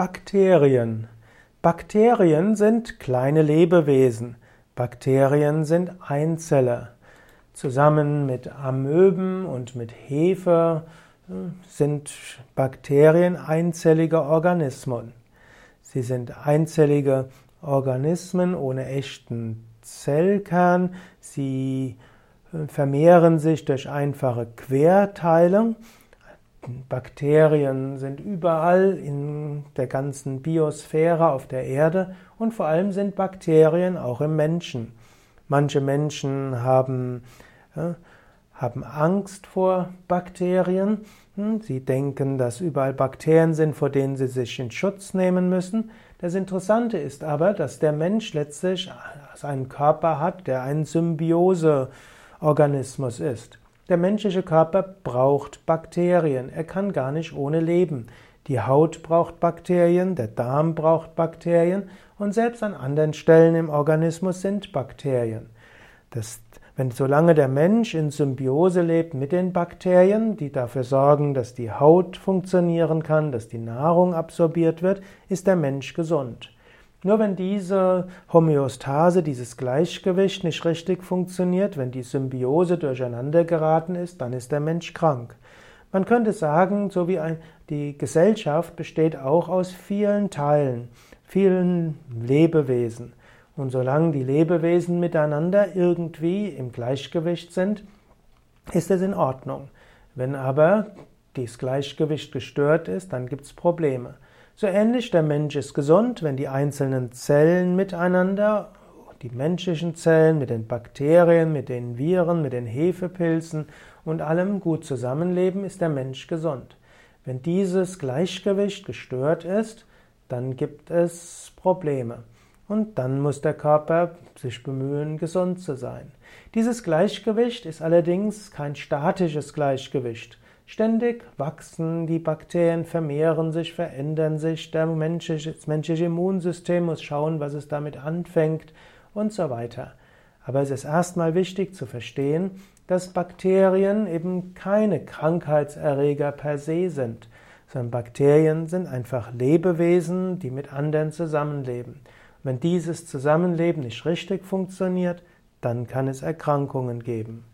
Bakterien. Bakterien sind kleine Lebewesen. Bakterien sind Einzeller. Zusammen mit Amöben und mit Hefe äh, sind Bakterien einzellige Organismen. Sie sind einzellige Organismen ohne echten Zellkern. Sie äh, vermehren sich durch einfache Querteilung Bakterien sind überall in der ganzen Biosphäre auf der Erde und vor allem sind Bakterien auch im Menschen. Manche Menschen haben, äh, haben Angst vor Bakterien. Hm, sie denken, dass überall Bakterien sind, vor denen sie sich in Schutz nehmen müssen. Das Interessante ist aber, dass der Mensch letztlich einen Körper hat, der ein Symbioseorganismus ist. Der menschliche Körper braucht Bakterien. Er kann gar nicht ohne leben. Die Haut braucht Bakterien, der Darm braucht Bakterien und selbst an anderen Stellen im Organismus sind Bakterien. Das, wenn solange der Mensch in Symbiose lebt mit den Bakterien, die dafür sorgen, dass die Haut funktionieren kann, dass die Nahrung absorbiert wird, ist der Mensch gesund. Nur wenn diese Homöostase, dieses Gleichgewicht nicht richtig funktioniert, wenn die Symbiose durcheinander geraten ist, dann ist der Mensch krank. Man könnte sagen, so wie ein, die Gesellschaft besteht auch aus vielen Teilen, vielen Lebewesen. Und solange die Lebewesen miteinander irgendwie im Gleichgewicht sind, ist es in Ordnung. Wenn aber das Gleichgewicht gestört ist, dann gibt es Probleme. So ähnlich der Mensch ist gesund, wenn die einzelnen Zellen miteinander, die menschlichen Zellen mit den Bakterien, mit den Viren, mit den Hefepilzen und allem gut zusammenleben, ist der Mensch gesund. Wenn dieses Gleichgewicht gestört ist, dann gibt es Probleme. Und dann muss der Körper sich bemühen, gesund zu sein. Dieses Gleichgewicht ist allerdings kein statisches Gleichgewicht. Ständig wachsen die Bakterien, vermehren sich, verändern sich. Das menschliche Immunsystem muss schauen, was es damit anfängt und so weiter. Aber es ist erstmal wichtig zu verstehen, dass Bakterien eben keine Krankheitserreger per se sind, sondern Bakterien sind einfach Lebewesen, die mit anderen zusammenleben. Wenn dieses Zusammenleben nicht richtig funktioniert, dann kann es Erkrankungen geben.